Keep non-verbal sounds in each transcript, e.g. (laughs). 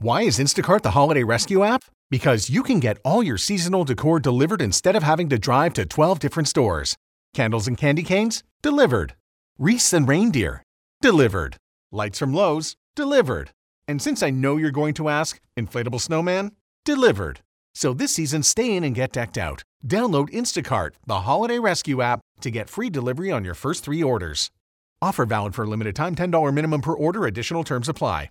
Why is Instacart the holiday rescue app? Because you can get all your seasonal decor delivered instead of having to drive to 12 different stores. Candles and candy canes? Delivered. Wreaths and reindeer? Delivered. Lights from Lowe's? Delivered. And since I know you're going to ask, inflatable snowman? Delivered. So this season, stay in and get decked out. Download Instacart, the holiday rescue app, to get free delivery on your first three orders. Offer valid for a limited time $10 minimum per order, additional terms apply.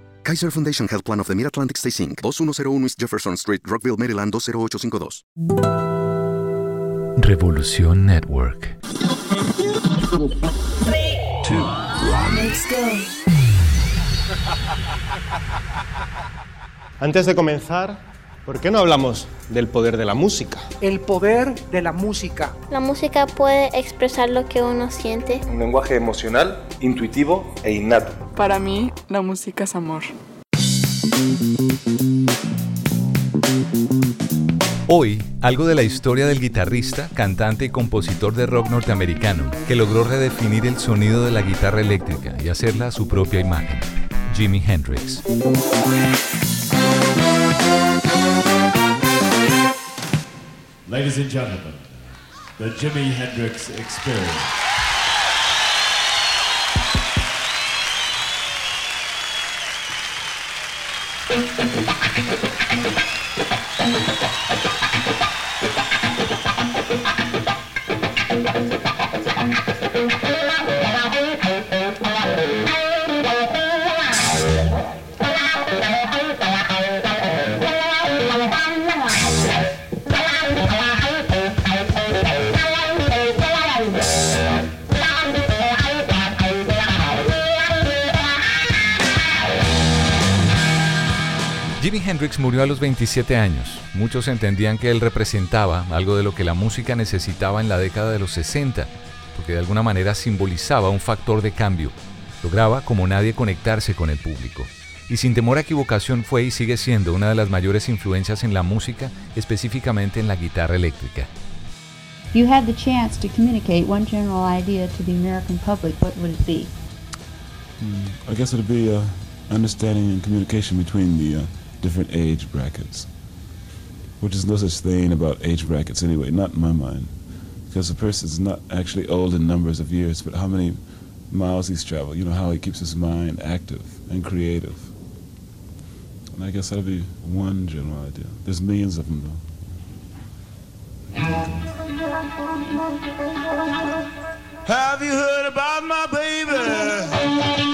Kaiser Foundation Health Plan of the Mid-Atlantic Stay Inc., 2101 East Jefferson Street, Rockville, Maryland 20852. Revolución Network. Antes de comenzar, ¿por qué no hablamos del poder de la música? El poder de la música. La música puede expresar lo que uno siente. Un lenguaje emocional, intuitivo e innato. Para mí, la música es amor. Hoy, algo de la historia del guitarrista, cantante y compositor de rock norteamericano, que logró redefinir el sonido de la guitarra eléctrica y hacerla a su propia imagen, Jimi Hendrix. Ladies and gentlemen, the Jimi Hendrix Experience. (laughs) Jimi Hendrix murió a los 27 años. Muchos entendían que él representaba algo de lo que la música necesitaba en la década de los 60, porque de alguna manera simbolizaba un factor de cambio. Lograba como nadie conectarse con el público. Y sin temor a equivocación fue y sigue siendo una de las mayores influencias en la música, específicamente en la guitarra eléctrica. you had the chance to communicate one general idea to the American public, what would it be? I guess it'd be uh, understanding and communication between the uh, different age brackets, which is no such thing about age brackets anyway, not in my mind, because a person's not actually old in numbers of years, but how many miles he's traveled, you know, how he keeps his mind active and creative. And I guess that'll be one general idea. There's millions of them, though. Have you heard about my baby?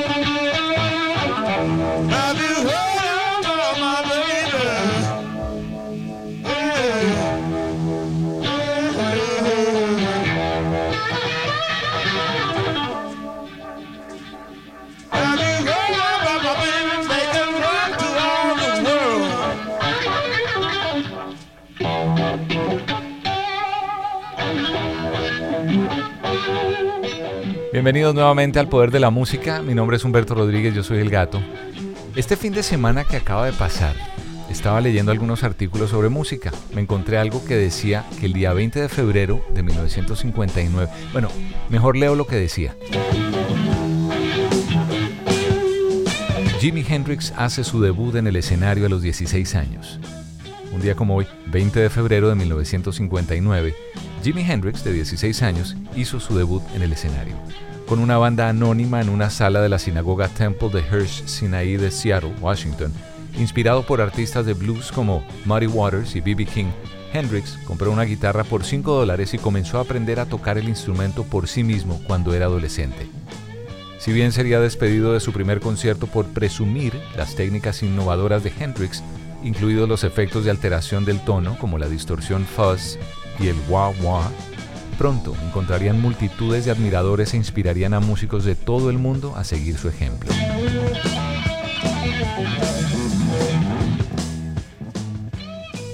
Bienvenidos nuevamente al Poder de la Música. Mi nombre es Humberto Rodríguez, yo soy el gato. Este fin de semana que acaba de pasar, estaba leyendo algunos artículos sobre música. Me encontré algo que decía que el día 20 de febrero de 1959, bueno, mejor leo lo que decía. Jimi Hendrix hace su debut en el escenario a los 16 años. Un día como hoy, 20 de febrero de 1959, Jimi Hendrix, de 16 años, hizo su debut en el escenario, con una banda anónima en una sala de la sinagoga Temple de Hirsch Sinai de Seattle, Washington. Inspirado por artistas de blues como Muddy Waters y B.B. King, Hendrix compró una guitarra por 5 dólares y comenzó a aprender a tocar el instrumento por sí mismo cuando era adolescente. Si bien sería despedido de su primer concierto por presumir las técnicas innovadoras de Hendrix, incluidos los efectos de alteración del tono como la distorsión fuzz y el wah wah, pronto encontrarían multitudes de admiradores e inspirarían a músicos de todo el mundo a seguir su ejemplo.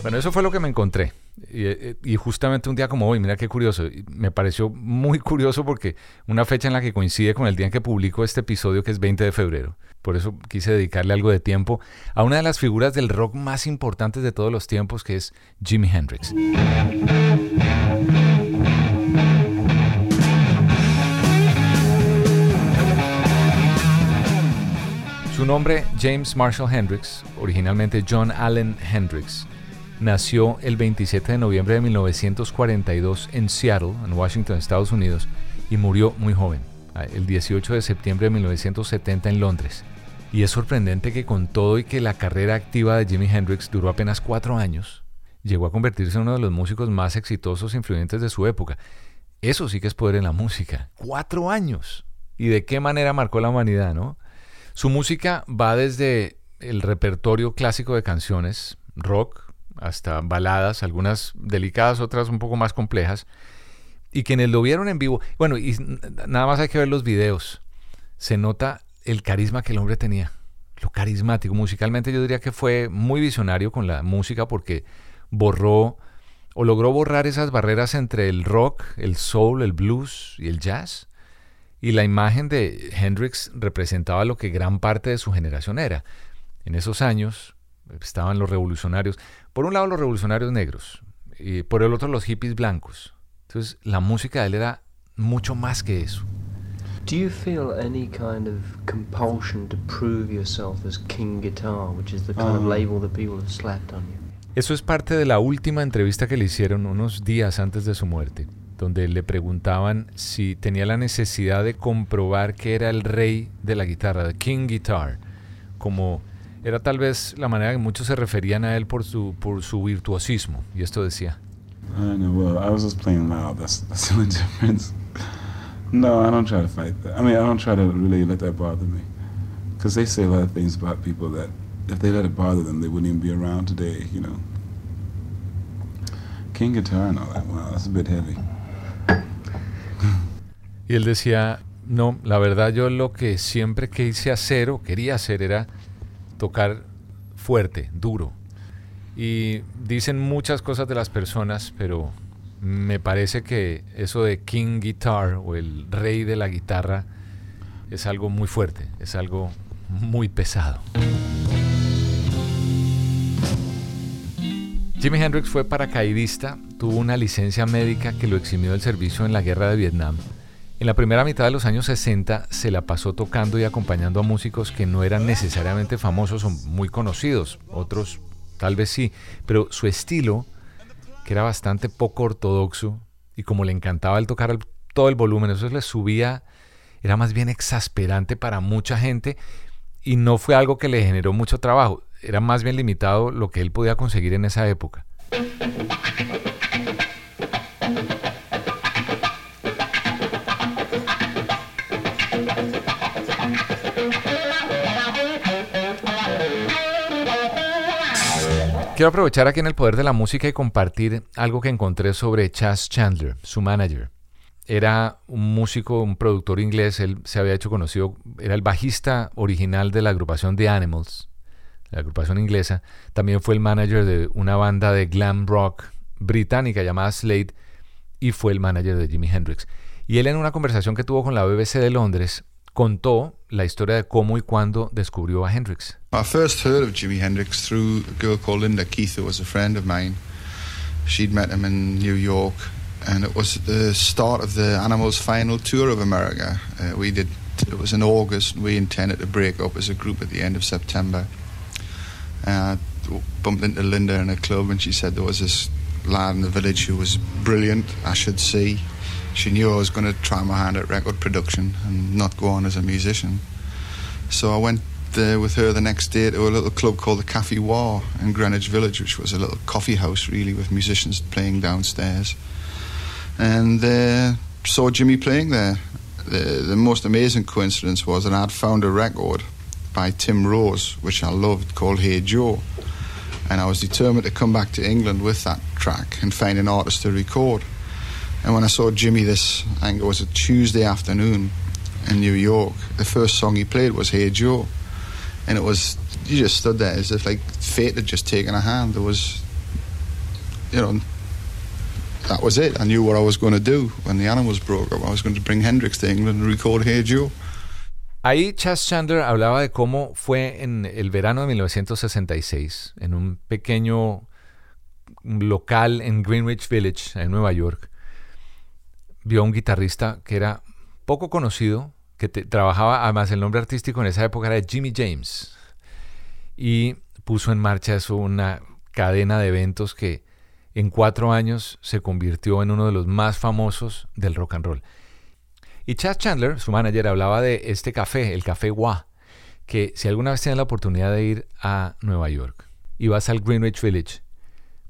Bueno, eso fue lo que me encontré. Y, y, justamente un día como hoy, mira qué curioso, me pareció muy curioso porque una fecha en la que coincide con el día en que publico este episodio que es 20 de febrero. Por eso quise dedicarle algo de tiempo a una de las figuras del rock más importantes de todos los tiempos que es Jimi Hendrix. Su nombre, James Marshall Hendrix, originalmente John Allen Hendrix, nació el 27 de noviembre de 1942 en Seattle, en Washington, Estados Unidos, y murió muy joven, el 18 de septiembre de 1970 en Londres. Y es sorprendente que con todo y que la carrera activa de Jimi Hendrix duró apenas cuatro años, llegó a convertirse en uno de los músicos más exitosos e influyentes de su época. Eso sí que es poder en la música. Cuatro años. Y de qué manera marcó la humanidad, ¿no? Su música va desde el repertorio clásico de canciones, rock, hasta baladas, algunas delicadas, otras un poco más complejas, y quienes lo vieron en vivo, bueno, y nada más hay que ver los videos, se nota el carisma que el hombre tenía, lo carismático. Musicalmente yo diría que fue muy visionario con la música porque borró o logró borrar esas barreras entre el rock, el soul, el blues y el jazz y la imagen de Hendrix representaba lo que gran parte de su generación era. En esos años estaban los revolucionarios, por un lado los revolucionarios negros y por el otro los hippies blancos. Entonces la música de él era mucho más que eso. Do you feel any kind of compulsion to prove yourself as King Guitar, which is the kind of label that people have slapped on you? Eso es parte de la última entrevista que le hicieron unos días antes de su muerte donde le preguntaban si tenía la necesidad de comprobar que era el rey de la guitarra, the King Guitar, como era tal vez la manera que muchos se referían a él por su, por su virtuosismo. Y esto decía. I know, well, I was just playing loud. That's, that's (laughs) the only difference. No, I don't try to fight that. I mean, I don't try to really let that bother me. Because they say a lot of things about people that if they let it bother them, they wouldn't even be around today, you know. King guitar and all that, wow, that's a bit heavy. Y él decía, no, la verdad yo lo que siempre quise hacer o quería hacer era tocar fuerte, duro. Y dicen muchas cosas de las personas, pero me parece que eso de King Guitar o el rey de la guitarra es algo muy fuerte, es algo muy pesado. Jimi Hendrix fue paracaidista, tuvo una licencia médica que lo eximió del servicio en la guerra de Vietnam en la primera mitad de los años 60 se la pasó tocando y acompañando a músicos que no eran necesariamente famosos o muy conocidos, otros tal vez sí, pero su estilo, que era bastante poco ortodoxo y como le encantaba el tocar todo el volumen, eso le subía, era más bien exasperante para mucha gente y no fue algo que le generó mucho trabajo, era más bien limitado lo que él podía conseguir en esa época. Quiero aprovechar aquí en el poder de la música y compartir algo que encontré sobre Chas Chandler, su manager. Era un músico, un productor inglés, él se había hecho conocido, era el bajista original de la agrupación The Animals, la agrupación inglesa. También fue el manager de una banda de glam rock británica llamada Slade y fue el manager de Jimi Hendrix. Y él en una conversación que tuvo con la BBC de Londres contó la historia de cómo y cuándo descubrió a Hendrix. I first heard of Jimi Hendrix through a girl called Linda Keith, who was a friend of mine. She'd met him in New York, and it was the start of the Animals' final tour of America. Uh, we did. It was in August. And we intended to break up as a group at the end of September. Uh, bumped into Linda in a club, and she said there was this lad in the village who was brilliant. I should see. She knew I was going to try my hand at record production and not go on as a musician. So I went there with her the next day to a little club called the Cafe War in Greenwich Village, which was a little coffee house really with musicians playing downstairs. And uh, saw Jimmy playing there. The, the most amazing coincidence was that I'd found a record by Tim Rose, which I loved, called Hey Joe. And I was determined to come back to England with that track and find an artist to record. And when I saw Jimmy this, I think it was a Tuesday afternoon in New York, the first song he played was Hey Joe. And it was, you just stood there as if like fate had just taken a hand. There was, you know, that was it. I knew what I was going to do when the Animals broke up. I was going to bring Hendrix to England and record Hey Joe. Ahí Chas Chandler hablaba de cómo fue en el verano de 1966, en un pequeño local en Greenwich Village, en Nueva York, vio a un guitarrista que era poco conocido, que trabajaba, además el nombre artístico en esa época era Jimmy James, y puso en marcha eso, una cadena de eventos que en cuatro años se convirtió en uno de los más famosos del rock and roll. Y Chad Chandler, su manager, hablaba de este café, el Café Wah, que si alguna vez tienes la oportunidad de ir a Nueva York y vas al Greenwich Village,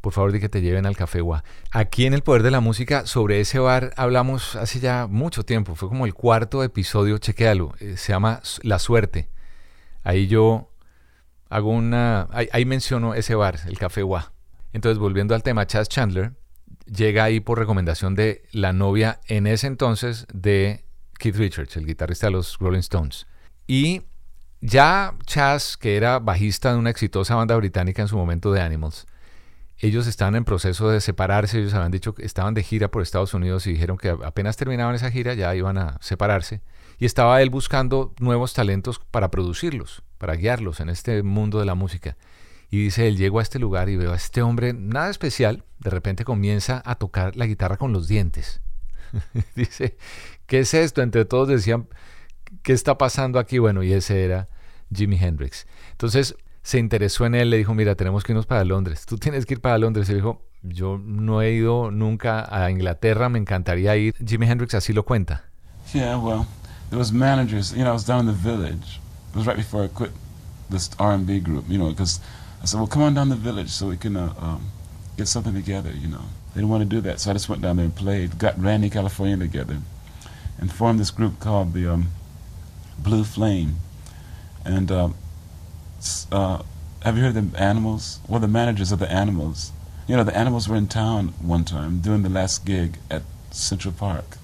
por favor di que te lleven al Café Wah. Aquí en El Poder de la Música, sobre ese bar hablamos hace ya mucho tiempo, fue como el cuarto episodio, chequéalo, eh, se llama La Suerte. Ahí yo hago una, ahí, menciono ese bar, el Café Wah. Entonces, volviendo al tema, Chad Chandler llega ahí por recomendación de la novia en ese entonces de Keith Richards, el guitarrista de los Rolling Stones. Y ya Chas, que era bajista de una exitosa banda británica en su momento de Animals, ellos estaban en proceso de separarse, ellos habían dicho que estaban de gira por Estados Unidos y dijeron que apenas terminaban esa gira ya iban a separarse. Y estaba él buscando nuevos talentos para producirlos, para guiarlos en este mundo de la música. Y dice, él llego a este lugar y veo a este hombre, nada especial, de repente comienza a tocar la guitarra con los dientes. (laughs) dice, ¿qué es esto? Entre todos decían, ¿qué está pasando aquí? Bueno, y ese era Jimi Hendrix. Entonces se interesó en él, le dijo, mira, tenemos que irnos para Londres. Tú tienes que ir para Londres. Él dijo, yo no he ido nunca a Inglaterra, me encantaría ir. Jimi Hendrix así lo cuenta. Yeah, well, there was managers, you know, I was down in the village. It was right before I quit this R&B group, you know, because I said, well, come on down the village so we can uh, um, get something together, you know. They didn't want to do that, so I just went down there and played, got Randy California together, and formed this group called the um, Blue Flame. And uh, uh, have you heard the Animals? Well, the managers of the Animals. You know, the Animals were in town one time doing the last gig at Central Park,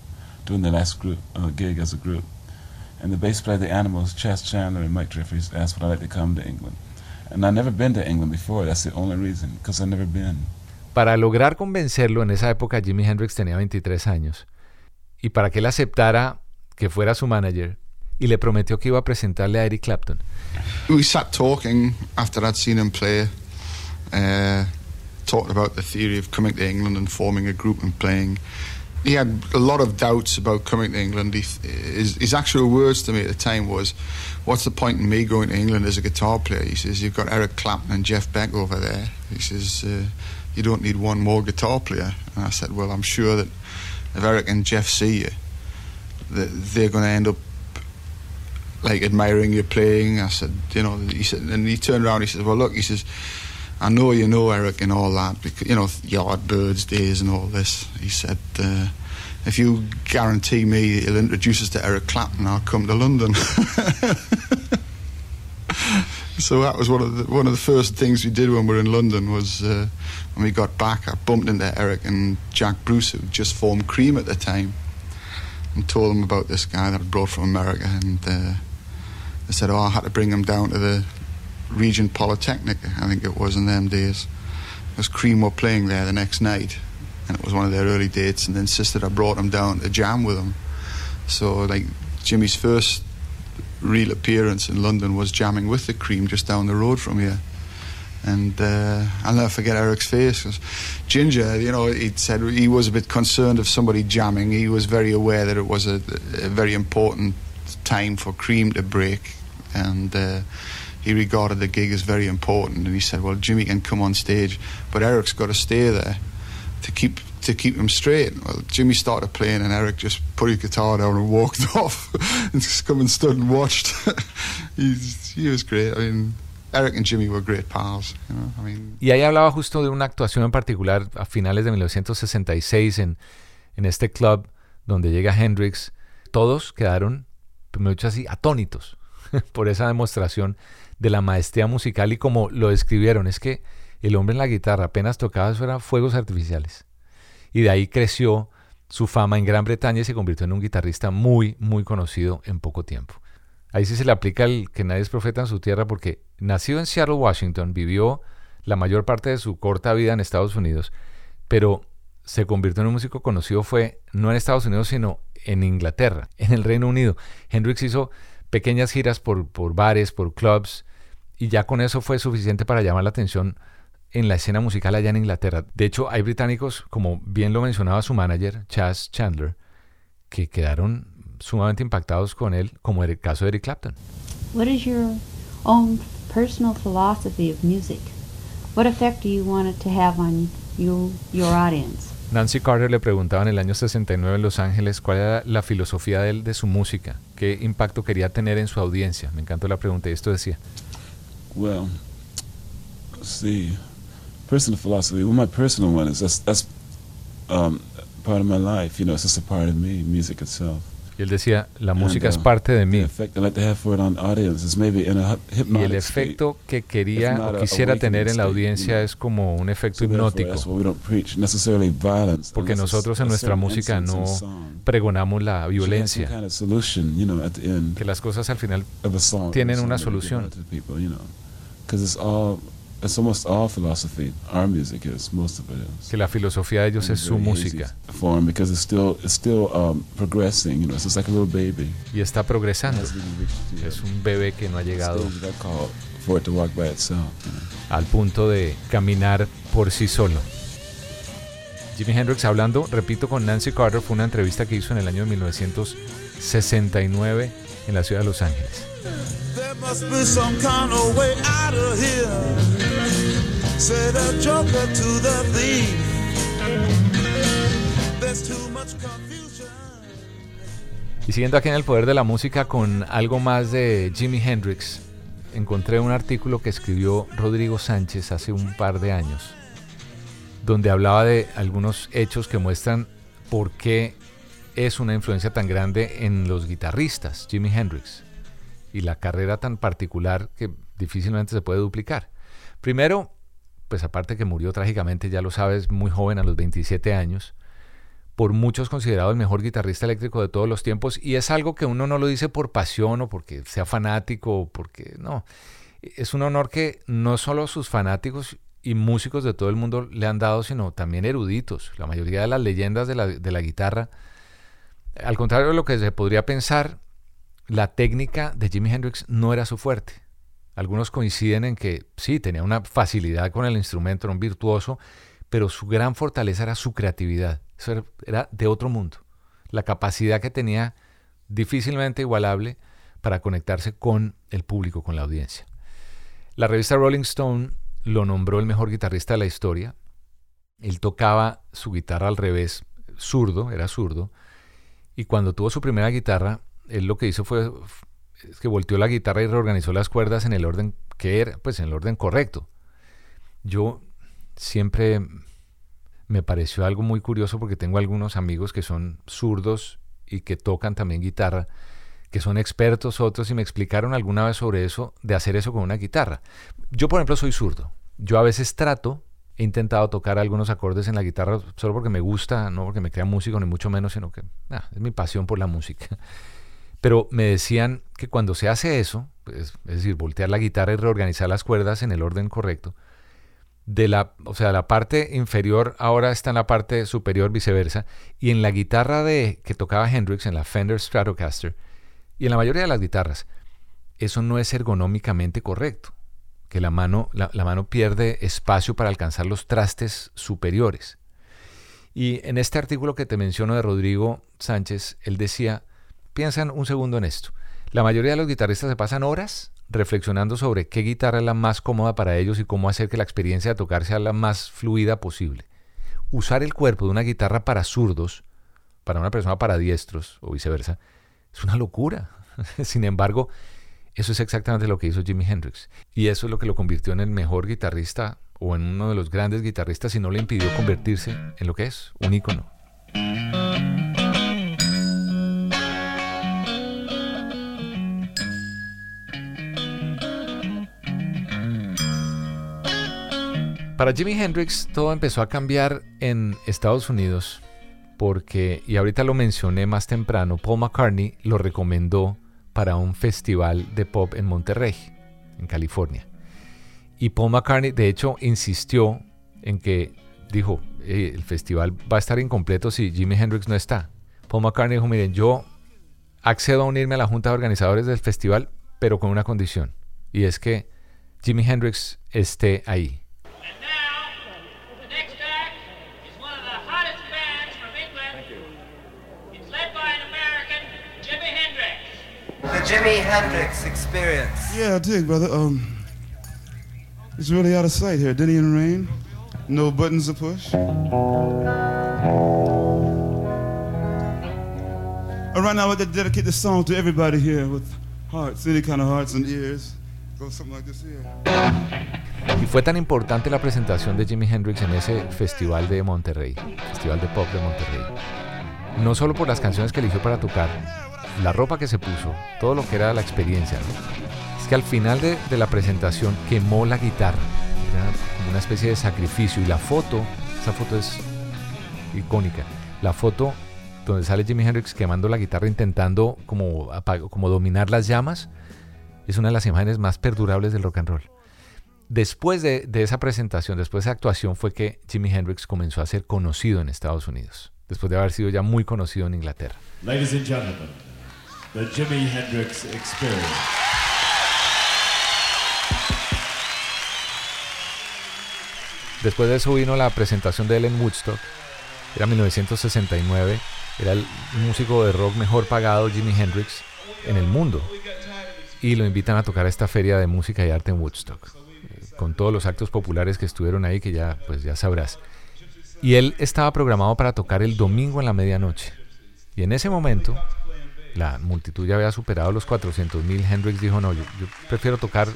doing the last group uh, gig as a group. And the bass player of the Animals, Chas Chandler and Mike Jeffries, asked would I like to come to England. And I've never been to England before. That's the only reason, because I've never been. Para lograr convencerlo, en esa época Jimi Hendrix tenía 23 años. Y para que él aceptara que fuera su manager, y le prometió que iba a presentarle a Eric Clapton. We sat talking after I'd seen him play, uh, talking about the theory of coming to England and forming a group and playing. He had a lot of doubts about coming to England. He, his, his actual words to me at the time was, what's the point in me going to England as a guitar player? He says, you've got Eric Clapton and Jeff Beck over there. He says, uh, you don't need one more guitar player. And I said, well, I'm sure that if Eric and Jeff see you, that they're going to end up like admiring your playing. I said, you know, he said, and he turned around. He said, well, look, he says, I know you know Eric and all that, because you know Yardbirds days and all this. He said, uh, if you guarantee me he'll introduce us to Eric Clapton, I'll come to London. (laughs) so that was one of the one of the first things we did when we were in London was uh, when we got back. I bumped into Eric and Jack Bruce, who just formed Cream at the time, and told them about this guy that I brought from America. And uh, they said, "Oh, I had to bring him down to the Regent Polytechnic, I think it was in them days." Because Cream were playing there the next night, and it was one of their early dates, and they insisted I brought him down to jam with them. So, like, Jimmy's first real appearance in London was jamming with the Cream just down the road from here. And uh, I'll never forget Eric's face because Ginger, you know, he said he was a bit concerned of somebody jamming. He was very aware that it was a, a very important time for Cream to break, and uh, he regarded the gig as very important. And he said, "Well, Jimmy can come on stage, but Eric's got to stay there." to keep to keep him straight. Well, Jimmy started playing, and Eric just put his guitar down and walked (laughs) off, and just come and stood and watched. (laughs) He was great. I mean, Eric and Jimmy were great pals. You know? I mean, y ahí hablaba justo de una actuación en particular a finales de 1966 en, en este club donde llega Hendrix. Todos quedaron, me dicho así, atónitos (laughs) por esa demostración de la maestría musical y como lo describieron. Es que el hombre en la guitarra apenas tocaba eso eran fuegos artificiales. Y de ahí creció su fama en Gran Bretaña y se convirtió en un guitarrista muy, muy conocido en poco tiempo. Ahí sí se le aplica el que nadie es profeta en su tierra porque nacido en Seattle, Washington, vivió la mayor parte de su corta vida en Estados Unidos, pero se convirtió en un músico conocido fue no en Estados Unidos, sino en Inglaterra, en el Reino Unido. Hendrix hizo pequeñas giras por, por bares, por clubs, y ya con eso fue suficiente para llamar la atención en la escena musical allá en Inglaterra. De hecho, hay británicos, como bien lo mencionaba su manager, Chas Chandler, que quedaron sumamente impactados con él, como en el caso de Eric Clapton. What is your own personal philosophy of music? What effect do you want it to have on you, your audience? Nancy Carter le preguntaba en el año 69 en Los Ángeles cuál era la filosofía de él de su música, qué impacto quería tener en su audiencia. Me encantó la pregunta y esto decía. Well, see, personal philosophy. Well, my personal one is that's that's um, part of my life. You know, it's just a part of me. Music itself. Y él decía, la música es parte de mí. Y el efecto que quería o quisiera tener en la audiencia es como un efecto hipnótico. Porque nosotros en nuestra música no pregonamos la violencia. Que las cosas al final tienen una solución. It's almost all philosophy. Our music is most of it is. Que la filosofía de ellos es su música. Form because it's still it's still um, progressing. You know, it's just like a little baby. Y está progresando. Es un bebé que no ha llegado for it to walk by itself, you know. al punto de caminar por sí solo. Jimi Hendrix hablando, repito, con Nancy Carter fue una entrevista que hizo en el año 1969 en la ciudad de Los Ángeles. Y siguiendo aquí en el poder de la música con algo más de Jimi Hendrix, encontré un artículo que escribió Rodrigo Sánchez hace un par de años, donde hablaba de algunos hechos que muestran por qué es una influencia tan grande en los guitarristas, Jimi Hendrix y la carrera tan particular que difícilmente se puede duplicar. Primero, pues aparte que murió trágicamente, ya lo sabes, muy joven, a los 27 años, por muchos considerado el mejor guitarrista eléctrico de todos los tiempos, y es algo que uno no lo dice por pasión o porque sea fanático, o porque no. Es un honor que no solo sus fanáticos y músicos de todo el mundo le han dado, sino también eruditos. La mayoría de las leyendas de la, de la guitarra, al contrario de lo que se podría pensar, la técnica de Jimi Hendrix no era su fuerte. Algunos coinciden en que sí, tenía una facilidad con el instrumento, era un virtuoso, pero su gran fortaleza era su creatividad. Eso era, de otro mundo. La capacidad que tenía difícilmente igualable para conectarse con el público, con la audiencia. La revista Rolling Stone lo nombró el mejor guitarrista de la historia. Él tocaba su guitarra al revés, zurdo, era zurdo, y cuando tuvo su primera guitarra, él lo que hizo fue que volteó la guitarra y reorganizó las cuerdas en el orden que era, pues en el orden correcto. Yo siempre me pareció algo muy curioso porque tengo algunos amigos que son zurdos y que tocan también guitarra, que son expertos otros y me explicaron alguna vez sobre eso, de hacer eso con una guitarra. Yo, por ejemplo, soy zurdo. Yo a veces trato, he intentado tocar algunos acordes en la guitarra solo porque me gusta, no porque me crea músico ni mucho menos, sino que ah, es mi pasión por la música. (laughs) Pero me decían que cuando se hace eso, pues, es decir, voltear la guitarra y reorganizar las cuerdas en el orden correcto, de la, o sea, la parte inferior ahora está en la parte superior, viceversa, y en la guitarra de, que tocaba Hendrix, en la Fender Stratocaster, y en la mayoría de las guitarras, eso no es ergonómicamente correcto, que la mano, la, mano pierde espacio para alcanzar los trastes superiores. Y en este artículo que te menciono de Rodrigo Sánchez, él decía, Piensan un segundo en esto. La mayoría de los guitarristas se pasan horas reflexionando sobre qué guitarra es la más cómoda para ellos y cómo hacer que la experiencia de tocar sea la más fluida posible. Usar el cuerpo de una guitarra para zurdos, para una persona para diestros o viceversa, es una locura. (laughs) Sin embargo, eso es exactamente lo que hizo Jimi Hendrix. Y eso es lo que lo convirtió en el mejor guitarrista o en uno de los grandes guitarristas y no le impidió convertirse en lo que es, un ícono. Para Jimi Hendrix todo empezó a cambiar en Estados Unidos porque, y ahorita lo mencioné más temprano, Paul McCartney lo recomendó para un festival de pop en Monterrey, en California. Y Paul McCartney, de hecho, insistió en que, dijo, eh, el festival va a estar incompleto si Jimi Hendrix no está. Paul McCartney dijo, miren, yo accedo a unirme a la junta de organizadores del festival, pero con una condición, y es que Jimi Hendrix esté ahí. The Jimi Hendrix Experience. Yeah, I dig, brother. Um, it's really out of sight here. Diddy and Rain. No buttons to push. Uh, right now, I'd like to dedicate this song to everybody here with hearts, any kind of hearts and ears. Go something like this here. Y fue tan importante la presentación de Jimi Hendrix en ese festival de Monterrey, Festival de Pop de Monterrey. No solo por las canciones que eligió para tocar, la ropa que se puso, todo lo que era la experiencia. Es que al final de, la presentación quemó la guitarra, era como una especie de sacrificio. Y la foto, esa foto es icónica. La foto donde sale Jimi Hendrix quemando la guitarra intentando como, como dominar las llamas, es una de las imágenes más perdurables del rock and roll. Después de, de, esa presentación, después de esa actuación, fue que Jimi Hendrix comenzó a ser conocido en Estados Unidos, después de haber sido ya muy conocido en Inglaterra. Ladies and gentlemen, the Jimi Hendrix Experience. Después de eso vino la presentación de él Woodstock, era 1969, era el músico de rock mejor pagado, Jimi Hendrix, en el mundo. Y lo invitan a tocar a esta feria de música y arte en Woodstock, con todos los actos populares que estuvieron ahí, que ya, pues ya sabrás. Y él estaba programado para tocar el domingo en la medianoche. Y en ese momento, la multitud ya había superado los 400 mil. Hendrix dijo, no, yo, yo, prefiero tocar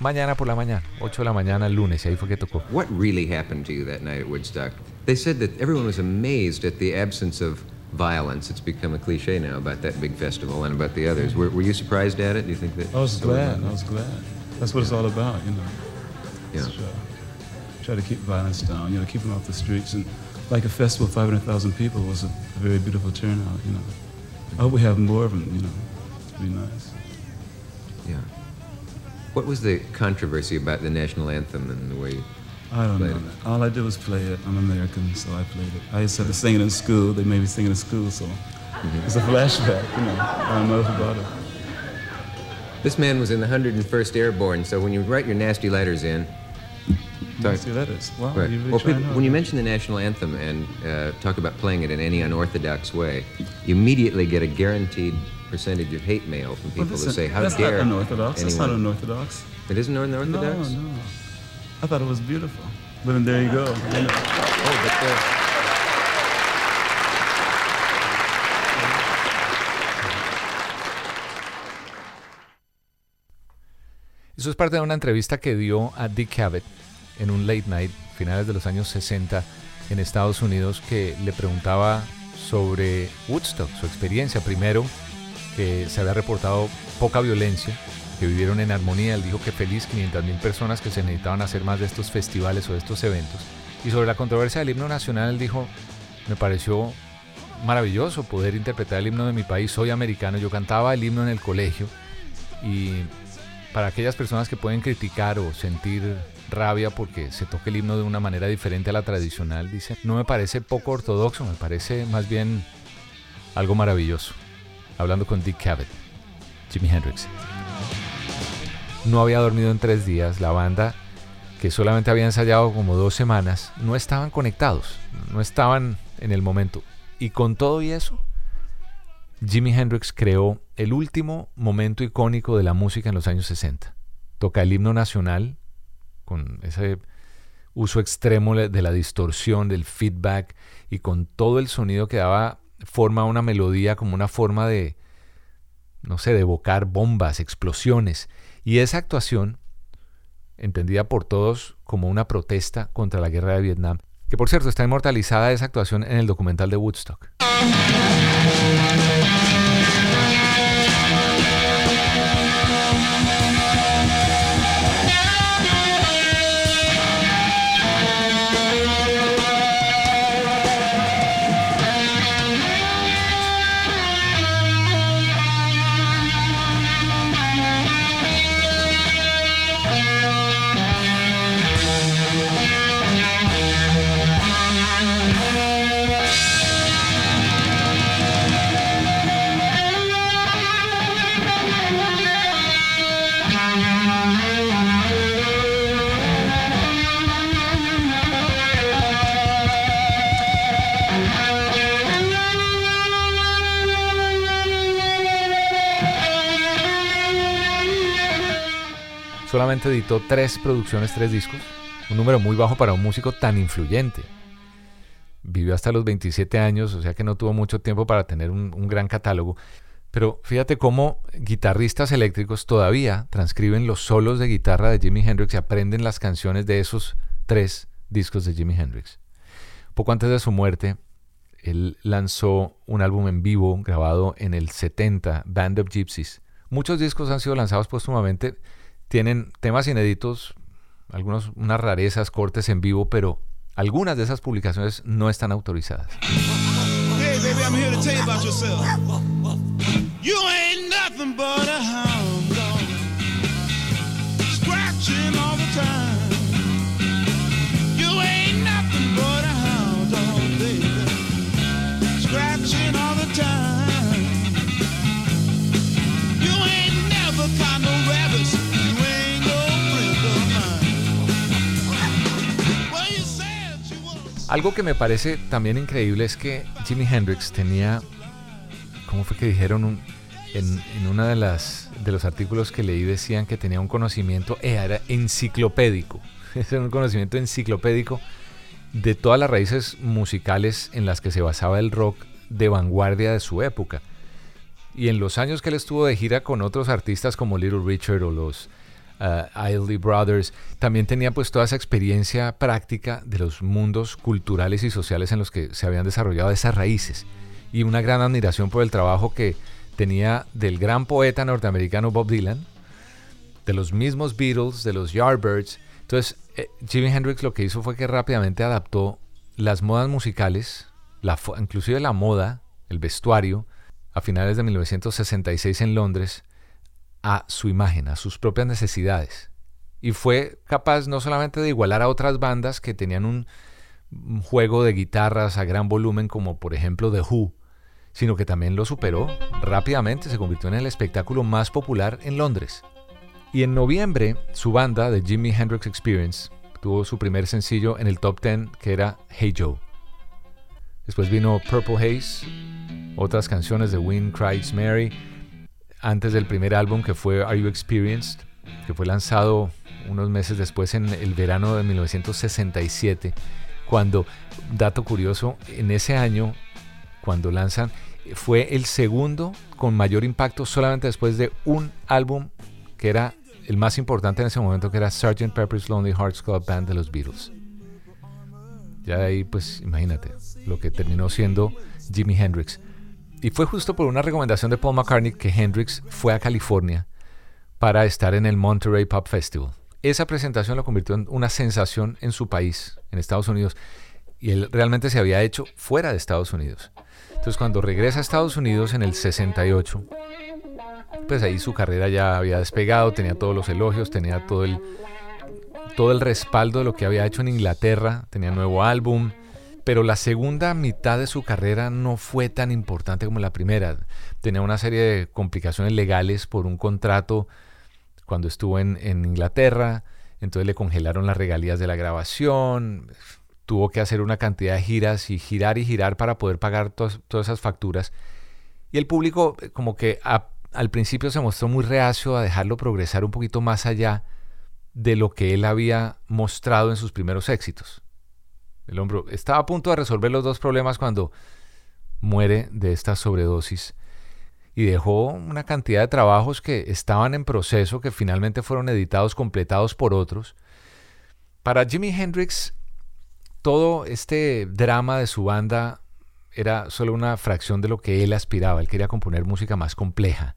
mañana por la mañana, 8 de la mañana el lunes, y ahí fue que tocó. What really happened to you that night at Woodstock? They said that everyone was amazed at the absence of violence. It's become a cliche now about that big festival and about the others. Were, were you surprised at it? Do you think that? I was glad. I was glad. That's what it's all about, you know. Yeah. Try, try to keep violence down, you know, keep them off the streets. And like a festival, 500,000 people was a very beautiful turnout, you know. I hope we have more of them, you know. It'd be nice. Yeah. What was the controversy about the national anthem and the way I don't know. All I did was play it. I'm American, so I played it. I used to have to sing it in school. They made me sing it in school, so mm-hmm. it's a flashback, you know. I don't know about it. This man was in the 101st Airborne, so when you write your nasty letters in, Nasty letters. Wow. Right. You really well, people, when you mention the national anthem and uh, talk about playing it in any unorthodox way, you immediately get a guaranteed percentage of hate mail from people well, who say, "How that's dare not unorthodox. anyone?" That's not unorthodox. It isn't unorthodox. No, no. I thought it was beautiful. But then there you go. You know. Oh, but the, Eso es parte de una entrevista que dio a Dick Cavett en un late night, finales de los años 60, en Estados Unidos, que le preguntaba sobre Woodstock, su experiencia. Primero, que se había reportado poca violencia, que vivieron en armonía. Él dijo que feliz 500 mil personas que se necesitaban hacer más de estos festivales o de estos eventos. Y sobre la controversia del himno nacional, él dijo, me pareció maravilloso poder interpretar el himno de mi país. Soy americano, yo cantaba el himno en el colegio y para aquellas personas que pueden criticar o sentir rabia porque se toque el himno de una manera diferente a la tradicional, dice, no me parece poco ortodoxo, me parece más bien algo maravilloso. Hablando con Dick Cavett, Jimi Hendrix. No había dormido en tres días, la banda que solamente había ensayado como dos semanas, no estaban conectados, no estaban en el momento. Y con todo y eso, Jimi Hendrix creó el último momento icónico de la música en los años 60. Toca el himno nacional con ese uso extremo de la distorsión, del feedback y con todo el sonido que daba forma a una melodía como una forma de, no sé, de evocar bombas, explosiones. Y esa actuación, entendida por todos como una protesta contra la guerra de Vietnam, que por cierto está inmortalizada esa actuación en el documental de Woodstock. Editó tres producciones, tres discos, un número muy bajo para un músico tan influyente. Vivió hasta los 27 años, o sea que no tuvo mucho tiempo para tener un, un gran catálogo. Pero fíjate cómo guitarristas eléctricos todavía transcriben los solos de guitarra de Jimi Hendrix y aprenden las canciones de esos tres discos de Jimi Hendrix. Poco antes de su muerte, él lanzó un álbum en vivo grabado en el 70, Band of Gypsies. Muchos discos han sido lanzados póstumamente, tienen temas inéditos, algunos unas rarezas, cortes en vivo, pero algunas de esas publicaciones no están autorizadas. Hey, baby, I'm here to tell you about yourself. You ain't Algo que me parece también increíble es que Jimi Hendrix tenía, ¿cómo fue que dijeron? En, uno de, las, de los artículos que leí decían que tenía un conocimiento, eh, era enciclopédico, (laughs) es un conocimiento enciclopédico de todas las raíces musicales en las que se basaba el rock de vanguardia de su época. Y en los años que él estuvo de gira con otros artistas como Little Richard o los uh, Brothers, también tenía pues toda esa experiencia práctica de los mundos culturales y sociales en los que se habían desarrollado esas raíces. Y una gran admiración por el trabajo que tenía del gran poeta norteamericano Bob Dylan, de los mismos Beatles, de los Yardbirds. Entonces, eh, Jimi Hendrix lo que hizo fue que rápidamente adaptó las modas musicales, la, inclusive la moda, el vestuario, a finales de 1966 en Londres, a su imagen, a sus propias necesidades. Y fue capaz no solamente de igualar a otras bandas que tenían un, juego de guitarras a gran volumen, como por ejemplo The Who, sino que también lo superó rápidamente, se convirtió en el espectáculo más popular en Londres. Y en noviembre, su banda, The Jimi Hendrix Experience, tuvo su primer sencillo en el top 10, que era Hey Joe. Después vino Purple Haze, otras canciones de Wind Cries Mary, antes del primer álbum que fue Are You Experienced, que fue lanzado unos meses después en el verano de 1967, cuando, dato curioso, en ese año, cuando lanzan, fue el segundo con mayor impacto solamente después de un álbum que era el más importante en ese momento, que era Sgt. Pepper's Lonely Hearts Club Band de los Beatles. Ya de ahí, pues imagínate, lo que terminó siendo Jimi Hendrix. Y fue justo por una recomendación de Paul McCartney que Hendrix fue a California para estar en el Monterey Pop Festival. Esa presentación lo convirtió en una sensación en su país, en Estados Unidos, y él realmente se había hecho fuera de Estados Unidos. Entonces cuando regresa a Estados Unidos en el 68, pues ahí su carrera ya había despegado, tenía todos los elogios, tenía todo el, todo el respaldo de lo que había hecho en Inglaterra, tenía nuevo álbum, pero la segunda mitad de su carrera no fue tan importante como la primera. Tenía una serie de complicaciones legales por un contrato cuando estuvo en, en Inglaterra, entonces le congelaron las regalías de la grabación, tuvo que hacer una cantidad de giras y girar y girar para poder pagar todas esas facturas. Y el público eh, como que al principio se mostró muy reacio a dejarlo progresar un poquito más allá de lo que él había mostrado en sus primeros éxitos. El hombro estaba a punto de resolver los dos problemas cuando muere de esta sobredosis y dejó una cantidad de trabajos que estaban en proceso, que finalmente fueron editados, completados por otros. Para Jimi Hendrix, todo este drama de su banda era solo una fracción de lo que él aspiraba. Él quería componer música más compleja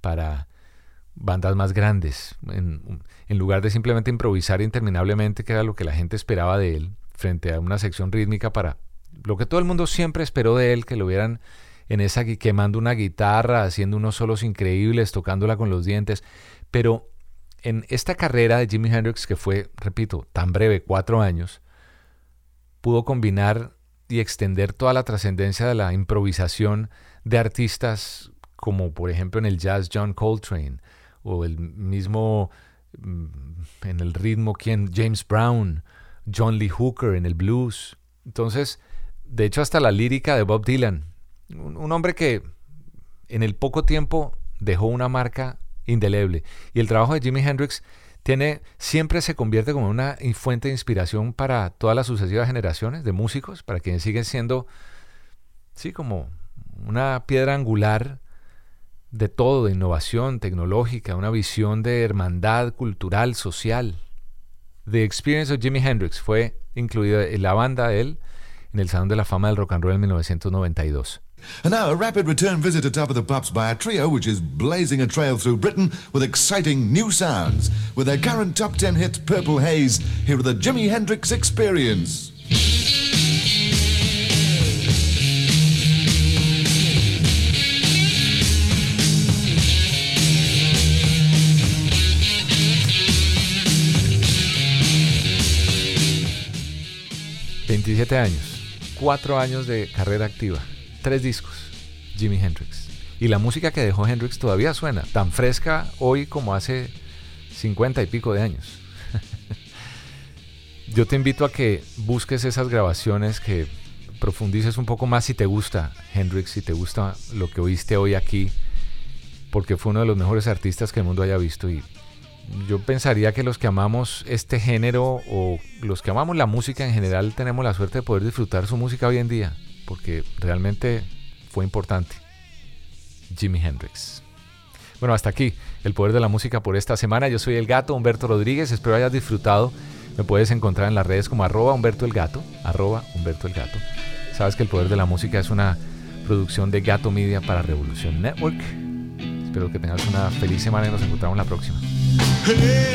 para bandas más grandes, en, en, lugar de simplemente improvisar interminablemente, que era lo que la gente esperaba de él, frente a una sección rítmica para lo que todo el mundo siempre esperó de él, que lo vieran en esa quemando una guitarra, haciendo unos solos increíbles, tocándola con los dientes. Pero en esta carrera de Jimi Hendrix, que fue, repito, tan breve, cuatro años, pudo combinar y extender toda la trascendencia de la improvisación de artistas como por ejemplo en el jazz John Coltrane o el mismo en el ritmo quien James Brown, John Lee Hooker en el blues. Entonces, de hecho hasta la lírica de Bob Dylan, un, hombre que en el poco tiempo dejó una marca indeleble. Y el trabajo de Jimi Hendrix tiene, siempre se convierte como una fuente de inspiración para todas las sucesivas generaciones de músicos, para quienes siguen siendo, sí, como una piedra angular de todo, de innovación tecnológica, una visión de hermandad cultural, social. The Experience of Jimi Hendrix fue incluida en la banda de él en el Salón de la Fama del Rock and Roll en 1992. And now a rapid return visit to Top of the Pops by a trio which is blazing a trail through Britain with exciting new sounds. With their current top 10 hit Purple Haze, here are the Jimi Hendrix Experience. ...27 años... ...4 años de carrera activa tres discos, Jimi Hendrix. Y la música que dejó Hendrix todavía suena, tan fresca hoy como hace 50 y pico de años. (laughs) Yo te invito a que busques esas grabaciones, que profundices un poco más si te gusta Hendrix, si te gusta lo que oíste hoy aquí, porque fue uno de los mejores artistas que el mundo haya visto. Y yo pensaría que los que amamos este género o los que amamos la música en general tenemos la suerte de poder disfrutar su música hoy en día porque realmente fue importante. Jimi Hendrix. Bueno, hasta aquí el poder de la música por esta semana. Yo soy el gato Humberto Rodríguez, espero hayas disfrutado. Me puedes encontrar en las redes como arroba Humberto el Gato. Sabes que el poder de la música es una producción de Gato Media para Revolución Network. Espero que tengas una feliz semana y nos encontramos la próxima. Hey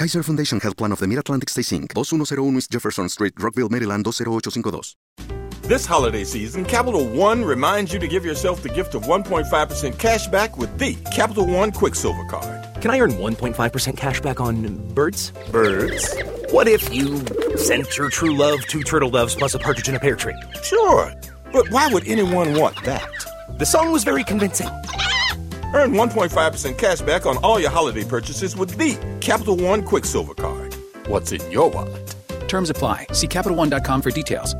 Kaiser Foundation Health Plan of the Mid-Atlantic Stay Inc., 2101 East Jefferson Street, Rockville, Maryland, 20852. This holiday season, Capital One reminds you to give yourself the gift of 1.5% cash back with the Capital One Quicksilver Card. Can I earn 1.5% cash back on birds? Birds? What if you sent your true love two turtle doves plus a partridge in a pear tree? Sure, but why would anyone want that? The song was very convincing. Earn 1.5% cash back on all your holiday purchases with the Capital One Quicksilver Card. What's in your wallet? Terms apply. See CapitalOne.com for details.